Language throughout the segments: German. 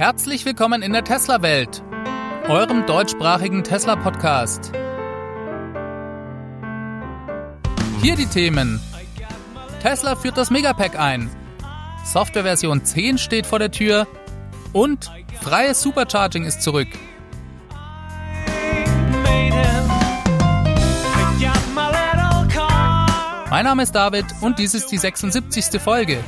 Herzlich willkommen in der Tesla-Welt, eurem deutschsprachigen Tesla-Podcast. Hier die Themen. Tesla führt das Megapack ein. Softwareversion 10 steht vor der Tür. Und freies Supercharging ist zurück. Mein Name ist David und dies ist die 76. Folge.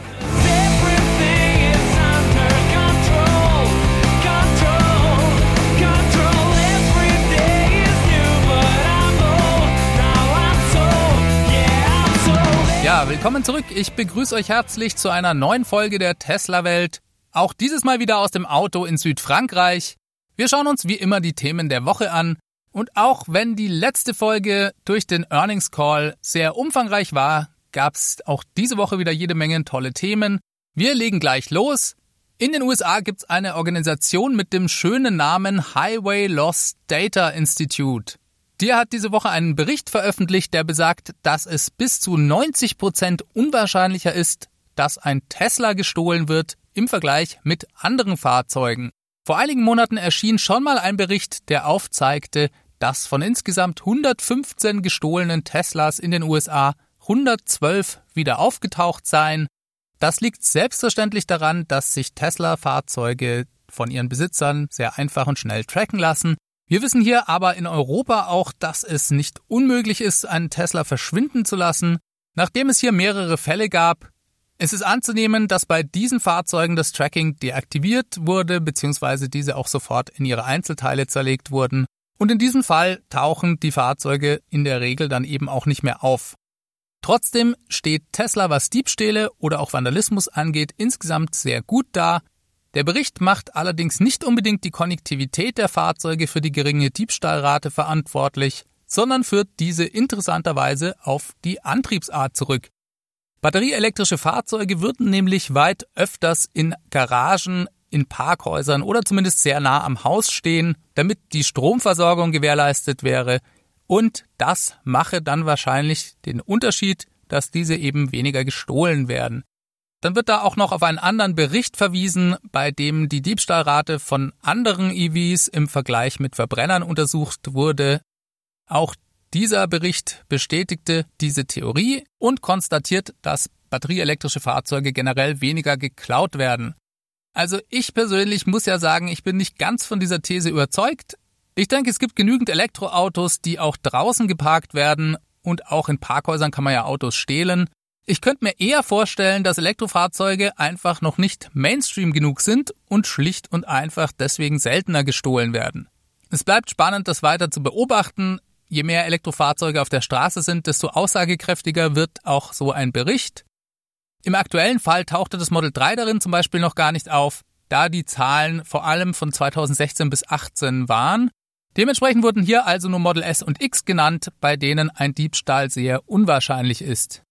Willkommen zurück. Ich begrüße euch herzlich zu einer neuen Folge der Tesla Welt. Auch dieses Mal wieder aus dem Auto in Südfrankreich. Wir schauen uns wie immer die Themen der Woche an. Und auch wenn die letzte Folge durch den Earnings Call sehr umfangreich war, gab es auch diese Woche wieder jede Menge tolle Themen. Wir legen gleich los. In den USA gibt es eine Organisation mit dem schönen Namen Highway Loss Data Institute. Dir hat diese Woche einen Bericht veröffentlicht, der besagt, dass es bis zu 90 Prozent unwahrscheinlicher ist, dass ein Tesla gestohlen wird im Vergleich mit anderen Fahrzeugen. Vor einigen Monaten erschien schon mal ein Bericht, der aufzeigte, dass von insgesamt 115 gestohlenen Teslas in den USA 112 wieder aufgetaucht seien. Das liegt selbstverständlich daran, dass sich Tesla-Fahrzeuge von ihren Besitzern sehr einfach und schnell tracken lassen wir wissen hier aber in Europa auch, dass es nicht unmöglich ist, einen Tesla verschwinden zu lassen. Nachdem es hier mehrere Fälle gab, es ist anzunehmen, dass bei diesen Fahrzeugen das Tracking deaktiviert wurde, beziehungsweise diese auch sofort in ihre Einzelteile zerlegt wurden. Und in diesem Fall tauchen die Fahrzeuge in der Regel dann eben auch nicht mehr auf. Trotzdem steht Tesla, was Diebstähle oder auch Vandalismus angeht, insgesamt sehr gut da. Der Bericht macht allerdings nicht unbedingt die Konnektivität der Fahrzeuge für die geringe Diebstahlrate verantwortlich, sondern führt diese interessanterweise auf die Antriebsart zurück. Batterieelektrische Fahrzeuge würden nämlich weit öfters in Garagen, in Parkhäusern oder zumindest sehr nah am Haus stehen, damit die Stromversorgung gewährleistet wäre. Und das mache dann wahrscheinlich den Unterschied, dass diese eben weniger gestohlen werden. Dann wird da auch noch auf einen anderen Bericht verwiesen, bei dem die Diebstahlrate von anderen EVs im Vergleich mit Verbrennern untersucht wurde. Auch dieser Bericht bestätigte diese Theorie und konstatiert, dass batterieelektrische Fahrzeuge generell weniger geklaut werden. Also ich persönlich muss ja sagen, ich bin nicht ganz von dieser These überzeugt. Ich denke, es gibt genügend Elektroautos, die auch draußen geparkt werden und auch in Parkhäusern kann man ja Autos stehlen. Ich könnte mir eher vorstellen, dass Elektrofahrzeuge einfach noch nicht Mainstream genug sind und schlicht und einfach deswegen seltener gestohlen werden. Es bleibt spannend, das weiter zu beobachten. Je mehr Elektrofahrzeuge auf der Straße sind, desto aussagekräftiger wird auch so ein Bericht. Im aktuellen Fall tauchte das Model 3 darin zum Beispiel noch gar nicht auf, da die Zahlen vor allem von 2016 bis 2018 waren. Dementsprechend wurden hier also nur Model S und X genannt, bei denen ein Diebstahl sehr unwahrscheinlich ist.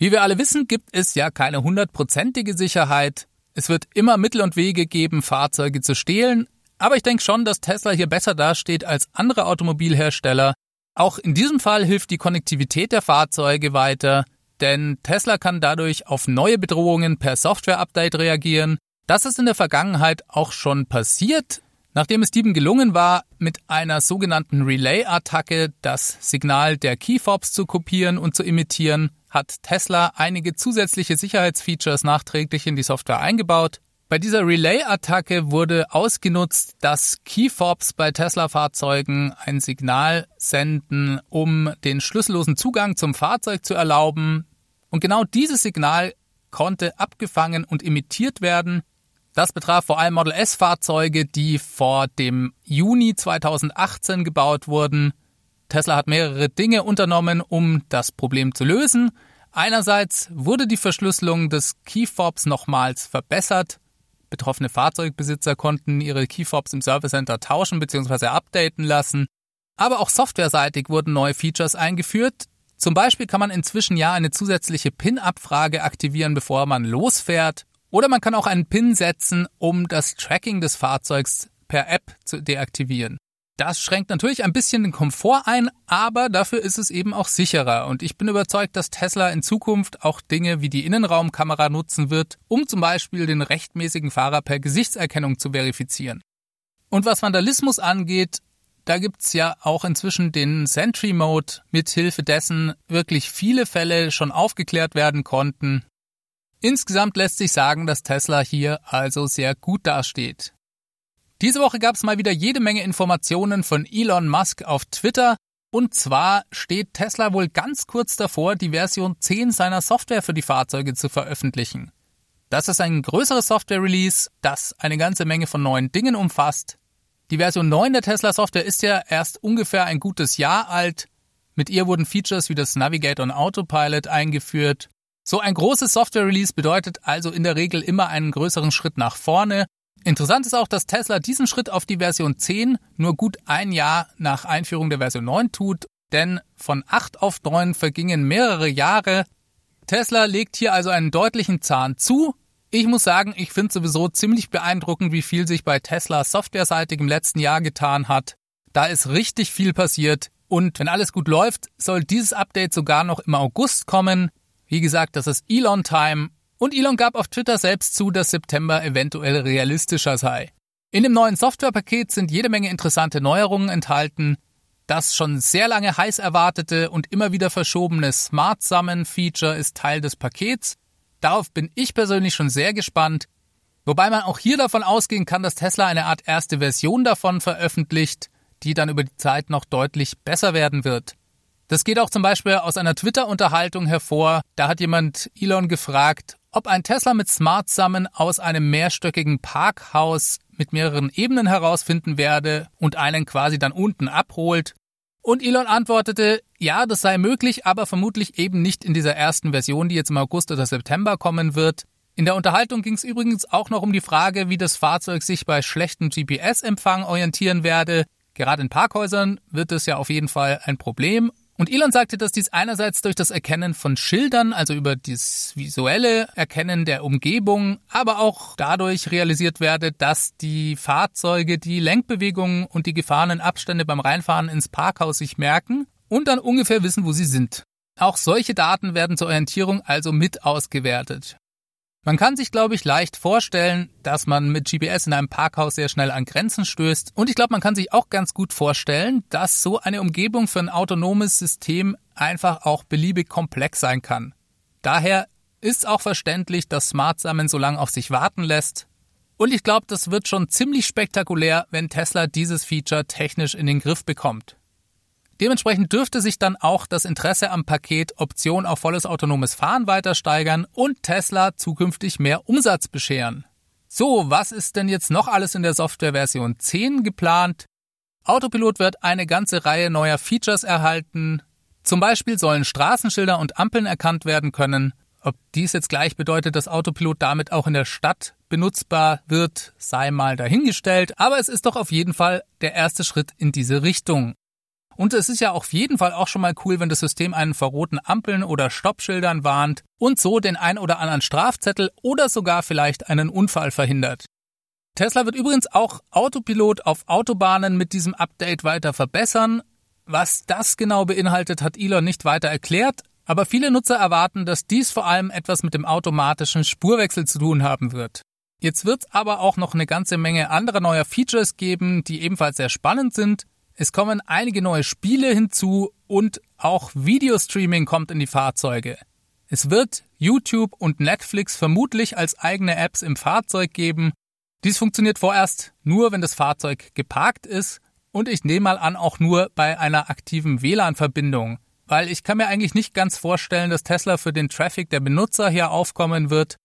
Wie wir alle wissen, gibt es ja keine hundertprozentige Sicherheit. Es wird immer Mittel und Wege geben, Fahrzeuge zu stehlen, aber ich denke schon, dass Tesla hier besser dasteht als andere Automobilhersteller. Auch in diesem Fall hilft die Konnektivität der Fahrzeuge weiter, denn Tesla kann dadurch auf neue Bedrohungen per Software-Update reagieren. Das ist in der Vergangenheit auch schon passiert. Nachdem es Dieben gelungen war, mit einer sogenannten Relay-Attacke das Signal der Keyfobs zu kopieren und zu imitieren, hat Tesla einige zusätzliche Sicherheitsfeatures nachträglich in die Software eingebaut. Bei dieser Relay-Attacke wurde ausgenutzt, dass Keyfobs bei Tesla-Fahrzeugen ein Signal senden, um den schlüssellosen Zugang zum Fahrzeug zu erlauben. Und genau dieses Signal konnte abgefangen und imitiert werden. Das betraf vor allem Model S-Fahrzeuge, die vor dem Juni 2018 gebaut wurden. Tesla hat mehrere Dinge unternommen, um das Problem zu lösen. Einerseits wurde die Verschlüsselung des Keyfobs nochmals verbessert. Betroffene Fahrzeugbesitzer konnten ihre Keyfobs im Service Center tauschen bzw. updaten lassen. Aber auch softwareseitig wurden neue Features eingeführt. Zum Beispiel kann man inzwischen ja eine zusätzliche PIN-Abfrage aktivieren, bevor man losfährt. Oder man kann auch einen PIN setzen, um das Tracking des Fahrzeugs per App zu deaktivieren. Das schränkt natürlich ein bisschen den Komfort ein, aber dafür ist es eben auch sicherer. Und ich bin überzeugt, dass Tesla in Zukunft auch Dinge wie die Innenraumkamera nutzen wird, um zum Beispiel den rechtmäßigen Fahrer per Gesichtserkennung zu verifizieren. Und was Vandalismus angeht, da gibt's ja auch inzwischen den Sentry Mode, mithilfe dessen wirklich viele Fälle schon aufgeklärt werden konnten. Insgesamt lässt sich sagen, dass Tesla hier also sehr gut dasteht. Diese Woche gab es mal wieder jede Menge Informationen von Elon Musk auf Twitter. Und zwar steht Tesla wohl ganz kurz davor, die Version 10 seiner Software für die Fahrzeuge zu veröffentlichen. Das ist ein größeres Software-Release, das eine ganze Menge von neuen Dingen umfasst. Die Version 9 der Tesla Software ist ja erst ungefähr ein gutes Jahr alt. Mit ihr wurden Features wie das Navigate on Autopilot eingeführt. So ein großes Software-Release bedeutet also in der Regel immer einen größeren Schritt nach vorne Interessant ist auch, dass Tesla diesen Schritt auf die Version 10 nur gut ein Jahr nach Einführung der Version 9 tut, denn von 8 auf 9 vergingen mehrere Jahre. Tesla legt hier also einen deutlichen Zahn zu. Ich muss sagen, ich finde sowieso ziemlich beeindruckend, wie viel sich bei Tesla softwareseitig im letzten Jahr getan hat. Da ist richtig viel passiert. Und wenn alles gut läuft, soll dieses Update sogar noch im August kommen. Wie gesagt, das ist Elon Time und Elon gab auf Twitter selbst zu, dass September eventuell realistischer sei. In dem neuen Softwarepaket sind jede Menge interessante Neuerungen enthalten. Das schon sehr lange heiß erwartete und immer wieder verschobene Smart Summon Feature ist Teil des Pakets. Darauf bin ich persönlich schon sehr gespannt. Wobei man auch hier davon ausgehen kann, dass Tesla eine Art erste Version davon veröffentlicht, die dann über die Zeit noch deutlich besser werden wird. Das geht auch zum Beispiel aus einer Twitter-Unterhaltung hervor. Da hat jemand Elon gefragt, ob ein Tesla mit Smart Summon aus einem mehrstöckigen Parkhaus mit mehreren Ebenen herausfinden werde und einen quasi dann unten abholt. Und Elon antwortete, ja, das sei möglich, aber vermutlich eben nicht in dieser ersten Version, die jetzt im August oder September kommen wird. In der Unterhaltung ging es übrigens auch noch um die Frage, wie das Fahrzeug sich bei schlechtem GPS-Empfang orientieren werde. Gerade in Parkhäusern wird es ja auf jeden Fall ein Problem und Elon sagte, dass dies einerseits durch das Erkennen von Schildern, also über das visuelle Erkennen der Umgebung, aber auch dadurch realisiert werde, dass die Fahrzeuge die Lenkbewegungen und die gefahrenen Abstände beim Reinfahren ins Parkhaus sich merken und dann ungefähr wissen, wo sie sind. Auch solche Daten werden zur Orientierung also mit ausgewertet. Man kann sich, glaube ich, leicht vorstellen, dass man mit GPS in einem Parkhaus sehr schnell an Grenzen stößt. Und ich glaube, man kann sich auch ganz gut vorstellen, dass so eine Umgebung für ein autonomes System einfach auch beliebig komplex sein kann. Daher ist auch verständlich, dass Smart Summon so lange auf sich warten lässt. Und ich glaube, das wird schon ziemlich spektakulär, wenn Tesla dieses Feature technisch in den Griff bekommt. Dementsprechend dürfte sich dann auch das Interesse am Paket Option auf volles autonomes Fahren weiter steigern und Tesla zukünftig mehr Umsatz bescheren. So, was ist denn jetzt noch alles in der Softwareversion 10 geplant? Autopilot wird eine ganze Reihe neuer Features erhalten. Zum Beispiel sollen Straßenschilder und Ampeln erkannt werden können. Ob dies jetzt gleich bedeutet, dass Autopilot damit auch in der Stadt benutzbar wird, sei mal dahingestellt, aber es ist doch auf jeden Fall der erste Schritt in diese Richtung. Und es ist ja auf jeden Fall auch schon mal cool, wenn das System einen vor roten Ampeln oder Stoppschildern warnt und so den ein oder anderen Strafzettel oder sogar vielleicht einen Unfall verhindert. Tesla wird übrigens auch Autopilot auf Autobahnen mit diesem Update weiter verbessern. Was das genau beinhaltet, hat Elon nicht weiter erklärt, aber viele Nutzer erwarten, dass dies vor allem etwas mit dem automatischen Spurwechsel zu tun haben wird. Jetzt wird es aber auch noch eine ganze Menge anderer neuer Features geben, die ebenfalls sehr spannend sind. Es kommen einige neue Spiele hinzu und auch Videostreaming kommt in die Fahrzeuge. Es wird YouTube und Netflix vermutlich als eigene Apps im Fahrzeug geben. Dies funktioniert vorerst nur, wenn das Fahrzeug geparkt ist und ich nehme mal an auch nur bei einer aktiven WLAN-Verbindung, weil ich kann mir eigentlich nicht ganz vorstellen, dass Tesla für den Traffic der Benutzer hier aufkommen wird.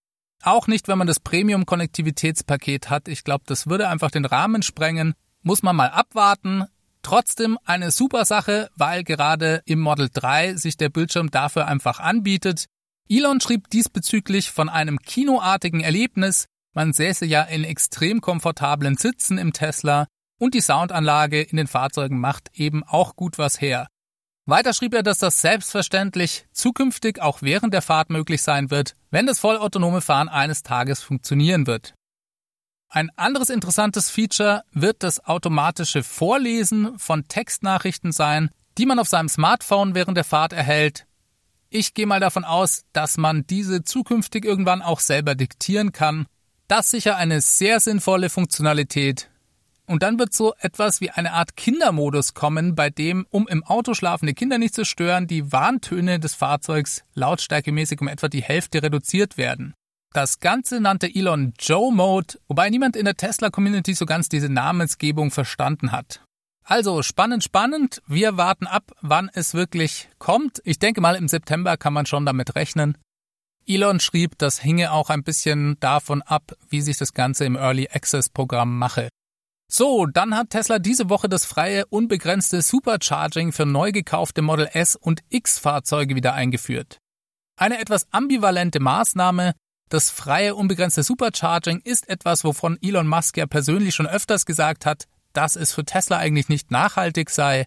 Auch nicht, wenn man das Premium-Konnektivitätspaket hat. Ich glaube, das würde einfach den Rahmen sprengen. Muss man mal abwarten. Trotzdem eine super Sache, weil gerade im Model 3 sich der Bildschirm dafür einfach anbietet. Elon schrieb diesbezüglich von einem kinoartigen Erlebnis. Man säße ja in extrem komfortablen Sitzen im Tesla und die Soundanlage in den Fahrzeugen macht eben auch gut was her. Weiter schrieb er, dass das selbstverständlich zukünftig auch während der Fahrt möglich sein wird, wenn das vollautonome Fahren eines Tages funktionieren wird. Ein anderes interessantes Feature wird das automatische Vorlesen von Textnachrichten sein, die man auf seinem Smartphone während der Fahrt erhält. Ich gehe mal davon aus, dass man diese zukünftig irgendwann auch selber diktieren kann. Das sicher eine sehr sinnvolle Funktionalität. Und dann wird so etwas wie eine Art Kindermodus kommen, bei dem, um im Auto schlafende Kinder nicht zu stören, die Warntöne des Fahrzeugs lautstärkemäßig um etwa die Hälfte reduziert werden. Das Ganze nannte Elon Joe Mode, wobei niemand in der Tesla-Community so ganz diese Namensgebung verstanden hat. Also spannend, spannend. Wir warten ab, wann es wirklich kommt. Ich denke mal, im September kann man schon damit rechnen. Elon schrieb, das hinge auch ein bisschen davon ab, wie sich das Ganze im Early Access Programm mache. So, dann hat Tesla diese Woche das freie, unbegrenzte Supercharging für neu gekaufte Model S und X Fahrzeuge wieder eingeführt. Eine etwas ambivalente Maßnahme, das freie, unbegrenzte Supercharging ist etwas, wovon Elon Musk ja persönlich schon öfters gesagt hat, dass es für Tesla eigentlich nicht nachhaltig sei.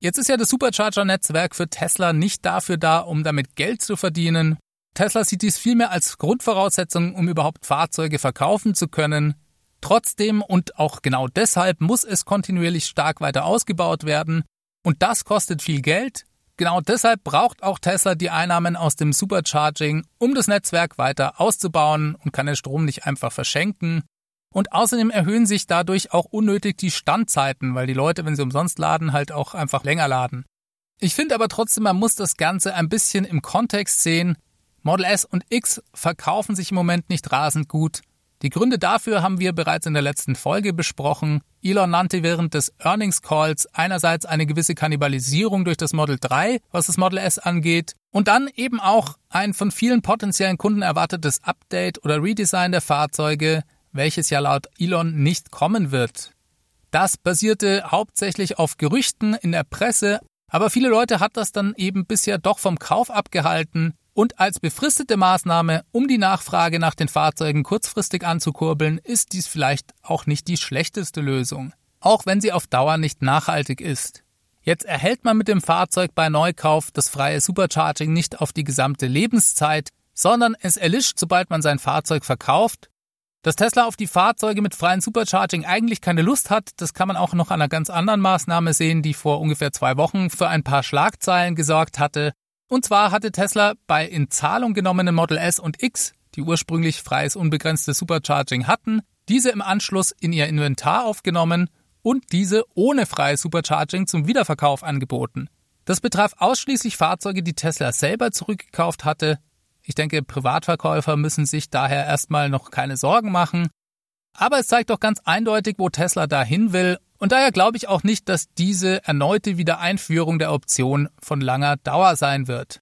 Jetzt ist ja das Supercharger-Netzwerk für Tesla nicht dafür da, um damit Geld zu verdienen. Tesla sieht dies vielmehr als Grundvoraussetzung, um überhaupt Fahrzeuge verkaufen zu können. Trotzdem und auch genau deshalb muss es kontinuierlich stark weiter ausgebaut werden. Und das kostet viel Geld, Genau deshalb braucht auch Tesla die Einnahmen aus dem Supercharging, um das Netzwerk weiter auszubauen und kann den Strom nicht einfach verschenken. Und außerdem erhöhen sich dadurch auch unnötig die Standzeiten, weil die Leute, wenn sie umsonst laden, halt auch einfach länger laden. Ich finde aber trotzdem, man muss das Ganze ein bisschen im Kontext sehen. Model S und X verkaufen sich im Moment nicht rasend gut. Die Gründe dafür haben wir bereits in der letzten Folge besprochen. Elon nannte während des Earnings Calls einerseits eine gewisse Kannibalisierung durch das Model 3, was das Model S angeht, und dann eben auch ein von vielen potenziellen Kunden erwartetes Update oder Redesign der Fahrzeuge, welches ja laut Elon nicht kommen wird. Das basierte hauptsächlich auf Gerüchten in der Presse, aber viele Leute hat das dann eben bisher doch vom Kauf abgehalten, und als befristete Maßnahme, um die Nachfrage nach den Fahrzeugen kurzfristig anzukurbeln, ist dies vielleicht auch nicht die schlechteste Lösung, auch wenn sie auf Dauer nicht nachhaltig ist. Jetzt erhält man mit dem Fahrzeug bei Neukauf das freie Supercharging nicht auf die gesamte Lebenszeit, sondern es erlischt, sobald man sein Fahrzeug verkauft. Dass Tesla auf die Fahrzeuge mit freiem Supercharging eigentlich keine Lust hat, das kann man auch noch an einer ganz anderen Maßnahme sehen, die vor ungefähr zwei Wochen für ein paar Schlagzeilen gesorgt hatte. Und zwar hatte Tesla bei in Zahlung genommenen Model S und X, die ursprünglich freies unbegrenztes Supercharging hatten, diese im Anschluss in ihr Inventar aufgenommen und diese ohne freies Supercharging zum Wiederverkauf angeboten. Das betraf ausschließlich Fahrzeuge, die Tesla selber zurückgekauft hatte. Ich denke, Privatverkäufer müssen sich daher erstmal noch keine Sorgen machen. Aber es zeigt doch ganz eindeutig, wo Tesla dahin will und daher glaube ich auch nicht, dass diese erneute Wiedereinführung der Option von langer Dauer sein wird.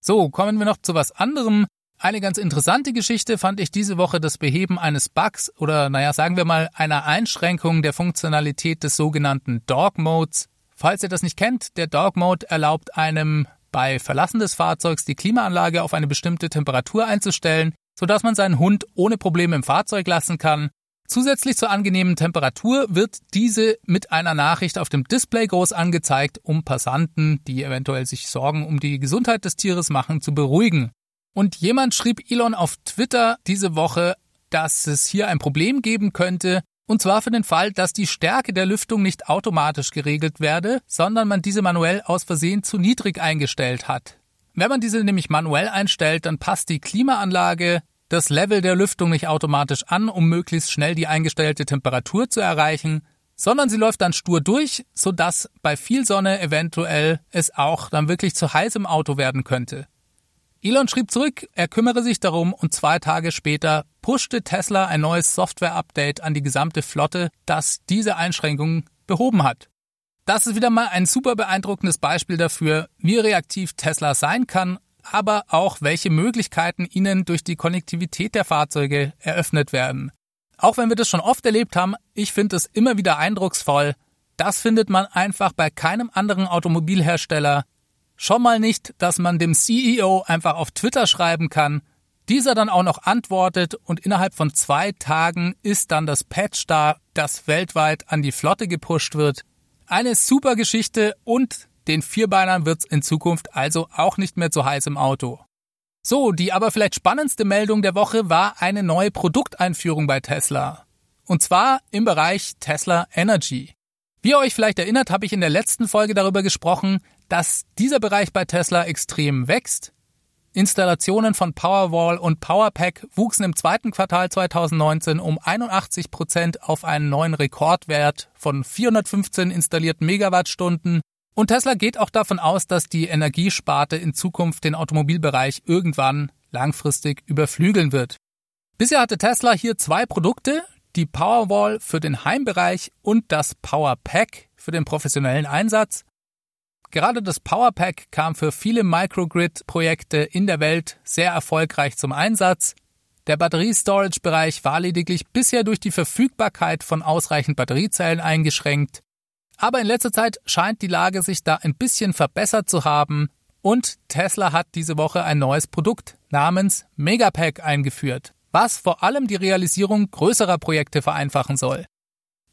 So, kommen wir noch zu was anderem. Eine ganz interessante Geschichte fand ich diese Woche das Beheben eines Bugs oder naja, sagen wir mal einer Einschränkung der Funktionalität des sogenannten Dog Modes. Falls ihr das nicht kennt, der Dog Mode erlaubt einem bei Verlassen des Fahrzeugs die Klimaanlage auf eine bestimmte Temperatur einzustellen, sodass man seinen Hund ohne Probleme im Fahrzeug lassen kann Zusätzlich zur angenehmen Temperatur wird diese mit einer Nachricht auf dem Display groß angezeigt, um Passanten, die eventuell sich Sorgen um die Gesundheit des Tieres machen, zu beruhigen. Und jemand schrieb Elon auf Twitter diese Woche, dass es hier ein Problem geben könnte, und zwar für den Fall, dass die Stärke der Lüftung nicht automatisch geregelt werde, sondern man diese manuell aus Versehen zu niedrig eingestellt hat. Wenn man diese nämlich manuell einstellt, dann passt die Klimaanlage das Level der Lüftung nicht automatisch an, um möglichst schnell die eingestellte Temperatur zu erreichen, sondern sie läuft dann stur durch, sodass bei viel Sonne eventuell es auch dann wirklich zu heiß im Auto werden könnte. Elon schrieb zurück, er kümmere sich darum und zwei Tage später pushte Tesla ein neues Software-Update an die gesamte Flotte, das diese Einschränkungen behoben hat. Das ist wieder mal ein super beeindruckendes Beispiel dafür, wie reaktiv Tesla sein kann aber auch welche Möglichkeiten ihnen durch die Konnektivität der Fahrzeuge eröffnet werden. Auch wenn wir das schon oft erlebt haben, ich finde es immer wieder eindrucksvoll. Das findet man einfach bei keinem anderen Automobilhersteller. Schon mal nicht, dass man dem CEO einfach auf Twitter schreiben kann, dieser dann auch noch antwortet und innerhalb von zwei Tagen ist dann das Patch da, das weltweit an die Flotte gepusht wird. Eine super Geschichte und den Vierbeinern wird's in Zukunft also auch nicht mehr zu heiß im Auto. So, die aber vielleicht spannendste Meldung der Woche war eine neue Produkteinführung bei Tesla. Und zwar im Bereich Tesla Energy. Wie ihr euch vielleicht erinnert, habe ich in der letzten Folge darüber gesprochen, dass dieser Bereich bei Tesla extrem wächst. Installationen von Powerwall und Powerpack wuchsen im zweiten Quartal 2019 um 81 Prozent auf einen neuen Rekordwert von 415 installierten Megawattstunden. Und Tesla geht auch davon aus, dass die Energiesparte in Zukunft den Automobilbereich irgendwann langfristig überflügeln wird. Bisher hatte Tesla hier zwei Produkte, die Powerwall für den Heimbereich und das Powerpack für den professionellen Einsatz. Gerade das Powerpack kam für viele Microgrid-Projekte in der Welt sehr erfolgreich zum Einsatz. Der Batteriestorage-Bereich war lediglich bisher durch die Verfügbarkeit von ausreichend Batteriezellen eingeschränkt. Aber in letzter Zeit scheint die Lage sich da ein bisschen verbessert zu haben und Tesla hat diese Woche ein neues Produkt namens Megapack eingeführt, was vor allem die Realisierung größerer Projekte vereinfachen soll.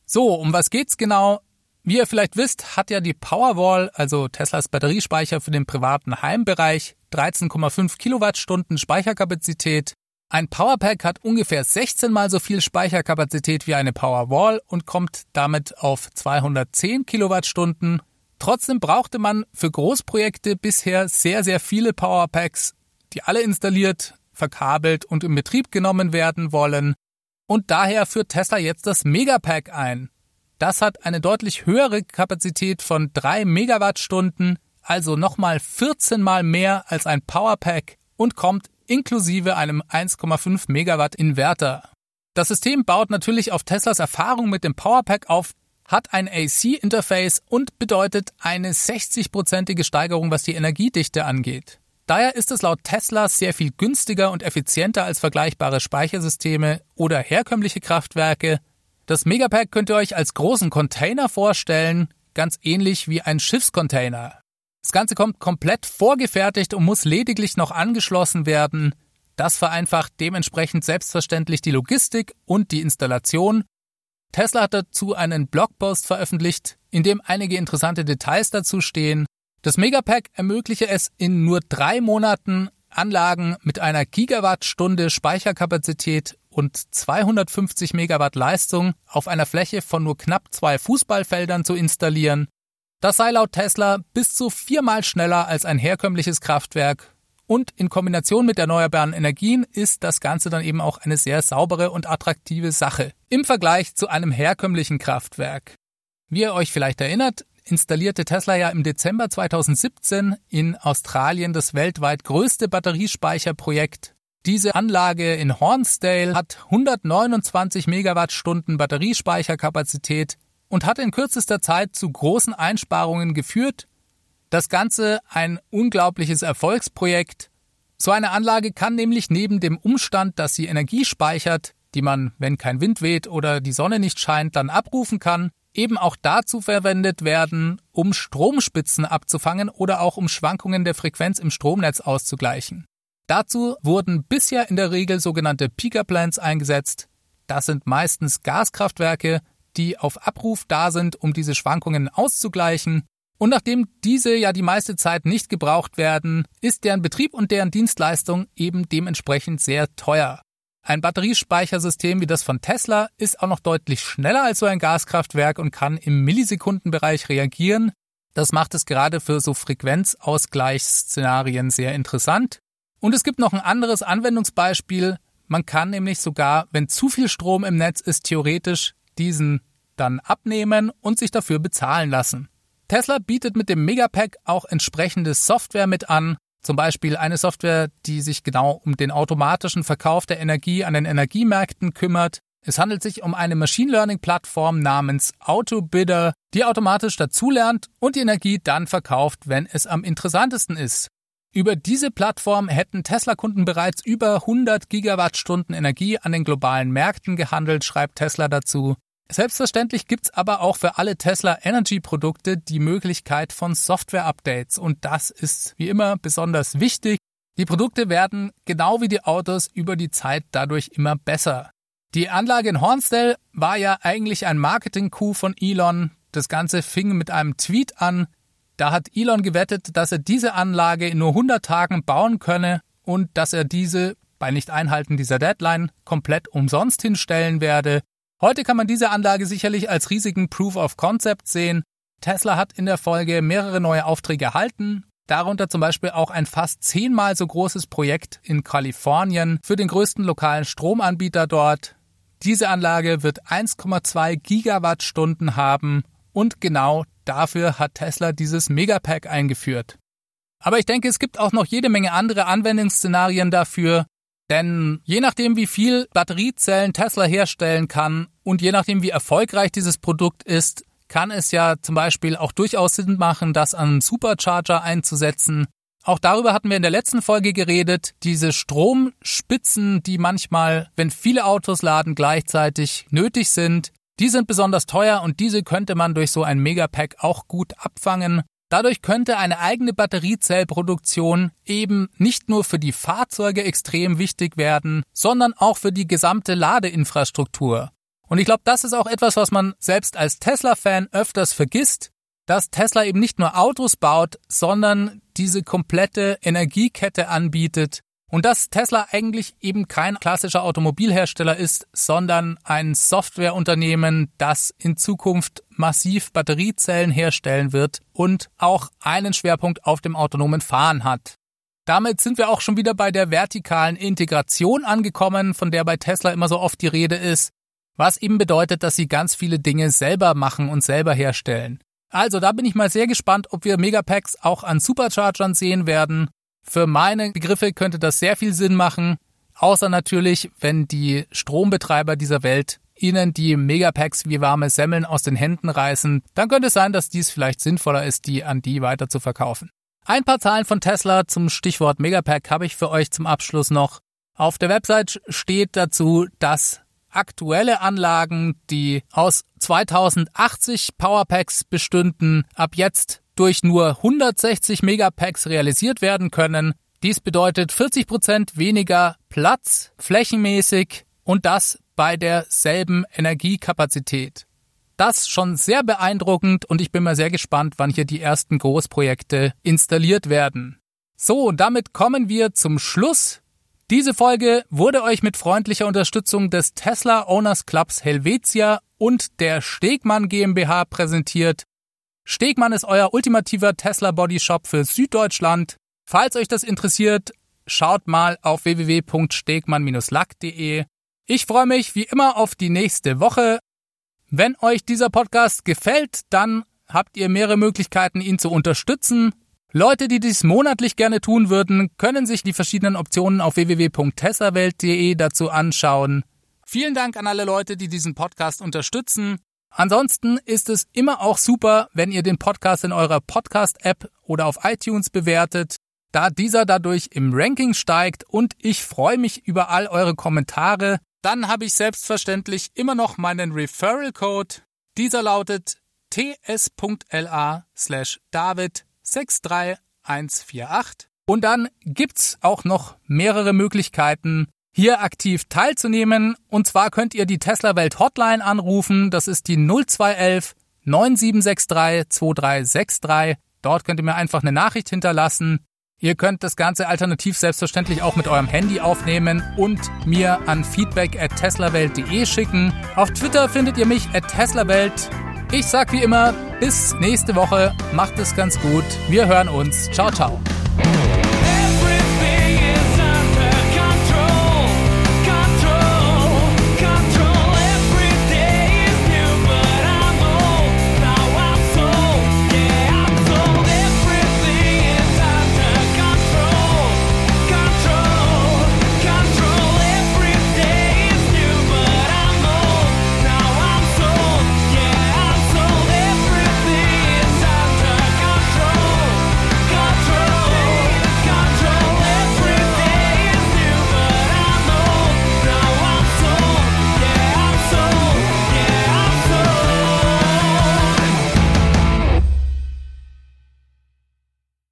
So, um was geht's genau? Wie ihr vielleicht wisst, hat ja die Powerwall, also Teslas Batteriespeicher für den privaten Heimbereich, 13,5 Kilowattstunden Speicherkapazität. Ein Powerpack hat ungefähr 16 mal so viel Speicherkapazität wie eine Powerwall und kommt damit auf 210 Kilowattstunden. Trotzdem brauchte man für Großprojekte bisher sehr, sehr viele Powerpacks, die alle installiert, verkabelt und in Betrieb genommen werden wollen. Und daher führt Tesla jetzt das Megapack ein. Das hat eine deutlich höhere Kapazität von 3 Megawattstunden, also nochmal 14 mal mehr als ein Powerpack und kommt inklusive einem 1,5 Megawatt Inverter. Das System baut natürlich auf Teslas Erfahrung mit dem Powerpack auf, hat ein AC-Interface und bedeutet eine 60-prozentige Steigerung, was die Energiedichte angeht. Daher ist es laut Tesla sehr viel günstiger und effizienter als vergleichbare Speichersysteme oder herkömmliche Kraftwerke das Megapack könnt ihr euch als großen Container vorstellen, ganz ähnlich wie ein Schiffscontainer. Das Ganze kommt komplett vorgefertigt und muss lediglich noch angeschlossen werden. Das vereinfacht dementsprechend selbstverständlich die Logistik und die Installation. Tesla hat dazu einen Blogpost veröffentlicht, in dem einige interessante Details dazu stehen. Das Megapack ermögliche es in nur drei Monaten Anlagen mit einer Gigawattstunde Speicherkapazität und 250 Megawatt Leistung auf einer Fläche von nur knapp zwei Fußballfeldern zu installieren. Das sei laut Tesla bis zu viermal schneller als ein herkömmliches Kraftwerk. Und in Kombination mit erneuerbaren Energien ist das Ganze dann eben auch eine sehr saubere und attraktive Sache im Vergleich zu einem herkömmlichen Kraftwerk. Wie ihr euch vielleicht erinnert, installierte Tesla ja im Dezember 2017 in Australien das weltweit größte Batteriespeicherprojekt diese Anlage in Hornsdale hat 129 Megawattstunden Batteriespeicherkapazität und hat in kürzester Zeit zu großen Einsparungen geführt. Das Ganze ein unglaubliches Erfolgsprojekt. So eine Anlage kann nämlich neben dem Umstand, dass sie Energie speichert, die man, wenn kein Wind weht oder die Sonne nicht scheint, dann abrufen kann, eben auch dazu verwendet werden, um Stromspitzen abzufangen oder auch um Schwankungen der Frequenz im Stromnetz auszugleichen. Dazu wurden bisher in der Regel sogenannte Peaker Plants eingesetzt. Das sind meistens Gaskraftwerke, die auf Abruf da sind, um diese Schwankungen auszugleichen. Und nachdem diese ja die meiste Zeit nicht gebraucht werden, ist deren Betrieb und deren Dienstleistung eben dementsprechend sehr teuer. Ein Batteriespeichersystem wie das von Tesla ist auch noch deutlich schneller als so ein Gaskraftwerk und kann im Millisekundenbereich reagieren. Das macht es gerade für so Frequenzausgleichsszenarien sehr interessant. Und es gibt noch ein anderes Anwendungsbeispiel. Man kann nämlich sogar, wenn zu viel Strom im Netz ist, theoretisch diesen dann abnehmen und sich dafür bezahlen lassen. Tesla bietet mit dem Megapack auch entsprechende Software mit an, zum Beispiel eine Software, die sich genau um den automatischen Verkauf der Energie an den Energiemärkten kümmert. Es handelt sich um eine Machine Learning Plattform namens AutoBidder, die automatisch dazulernt und die Energie dann verkauft, wenn es am interessantesten ist. Über diese Plattform hätten Tesla-Kunden bereits über 100 Gigawattstunden Energie an den globalen Märkten gehandelt, schreibt Tesla dazu. Selbstverständlich gibt's aber auch für alle Tesla Energy Produkte die Möglichkeit von Software-Updates und das ist wie immer besonders wichtig. Die Produkte werden genau wie die Autos über die Zeit dadurch immer besser. Die Anlage in Hornsdale war ja eigentlich ein Marketing-Coup von Elon. Das Ganze fing mit einem Tweet an, da hat Elon gewettet, dass er diese Anlage in nur 100 Tagen bauen könne und dass er diese bei Nicht-Einhalten dieser Deadline komplett umsonst hinstellen werde. Heute kann man diese Anlage sicherlich als riesigen Proof of Concept sehen. Tesla hat in der Folge mehrere neue Aufträge erhalten, darunter zum Beispiel auch ein fast zehnmal so großes Projekt in Kalifornien für den größten lokalen Stromanbieter dort. Diese Anlage wird 1,2 Gigawattstunden haben und genau dafür hat Tesla dieses Megapack eingeführt. Aber ich denke, es gibt auch noch jede Menge andere Anwendungsszenarien dafür, denn je nachdem, wie viel Batteriezellen Tesla herstellen kann und je nachdem, wie erfolgreich dieses Produkt ist, kann es ja zum Beispiel auch durchaus Sinn machen, das an Supercharger einzusetzen. Auch darüber hatten wir in der letzten Folge geredet. Diese Stromspitzen, die manchmal, wenn viele Autos laden, gleichzeitig nötig sind, die sind besonders teuer und diese könnte man durch so ein Megapack auch gut abfangen. Dadurch könnte eine eigene Batteriezellproduktion eben nicht nur für die Fahrzeuge extrem wichtig werden, sondern auch für die gesamte Ladeinfrastruktur. Und ich glaube, das ist auch etwas, was man selbst als Tesla-Fan öfters vergisst, dass Tesla eben nicht nur Autos baut, sondern diese komplette Energiekette anbietet und dass Tesla eigentlich eben kein klassischer Automobilhersteller ist, sondern ein Softwareunternehmen, das in Zukunft massiv Batteriezellen herstellen wird und auch einen Schwerpunkt auf dem autonomen Fahren hat. Damit sind wir auch schon wieder bei der vertikalen Integration angekommen, von der bei Tesla immer so oft die Rede ist, was eben bedeutet, dass sie ganz viele Dinge selber machen und selber herstellen. Also da bin ich mal sehr gespannt, ob wir Megapacks auch an Superchargern sehen werden für meine Begriffe könnte das sehr viel Sinn machen, außer natürlich, wenn die Strombetreiber dieser Welt ihnen die Megapacks wie warme Semmeln aus den Händen reißen, dann könnte es sein, dass dies vielleicht sinnvoller ist, die an die weiter zu verkaufen. Ein paar Zahlen von Tesla zum Stichwort Megapack habe ich für euch zum Abschluss noch. Auf der Website steht dazu, dass aktuelle Anlagen, die aus 2080 Powerpacks bestünden, ab jetzt durch nur 160 Megapacks realisiert werden können. Dies bedeutet 40 Prozent weniger Platz flächenmäßig und das bei derselben Energiekapazität. Das schon sehr beeindruckend und ich bin mal sehr gespannt, wann hier die ersten Großprojekte installiert werden. So, damit kommen wir zum Schluss. Diese Folge wurde euch mit freundlicher Unterstützung des Tesla Owners Clubs Helvetia und der Stegmann GmbH präsentiert. Stegmann ist euer ultimativer Tesla Body Shop für Süddeutschland. Falls euch das interessiert, schaut mal auf www.stegmann-lack.de. Ich freue mich wie immer auf die nächste Woche. Wenn euch dieser Podcast gefällt, dann habt ihr mehrere Möglichkeiten, ihn zu unterstützen. Leute, die dies monatlich gerne tun würden, können sich die verschiedenen Optionen auf www.tessawelt.de dazu anschauen. Vielen Dank an alle Leute, die diesen Podcast unterstützen. Ansonsten ist es immer auch super, wenn ihr den Podcast in eurer Podcast-App oder auf iTunes bewertet, da dieser dadurch im Ranking steigt und ich freue mich über all eure Kommentare. Dann habe ich selbstverständlich immer noch meinen Referral-Code. Dieser lautet ts.la slash david 63148. Und dann gibt's auch noch mehrere Möglichkeiten, hier aktiv teilzunehmen. Und zwar könnt ihr die Tesla Welt Hotline anrufen. Das ist die 0211 9763 2363. Dort könnt ihr mir einfach eine Nachricht hinterlassen. Ihr könnt das Ganze alternativ selbstverständlich auch mit eurem Handy aufnehmen und mir an feedback at teslawelt.de schicken. Auf Twitter findet ihr mich at teslawelt. Ich sag wie immer, bis nächste Woche. Macht es ganz gut. Wir hören uns. Ciao, ciao.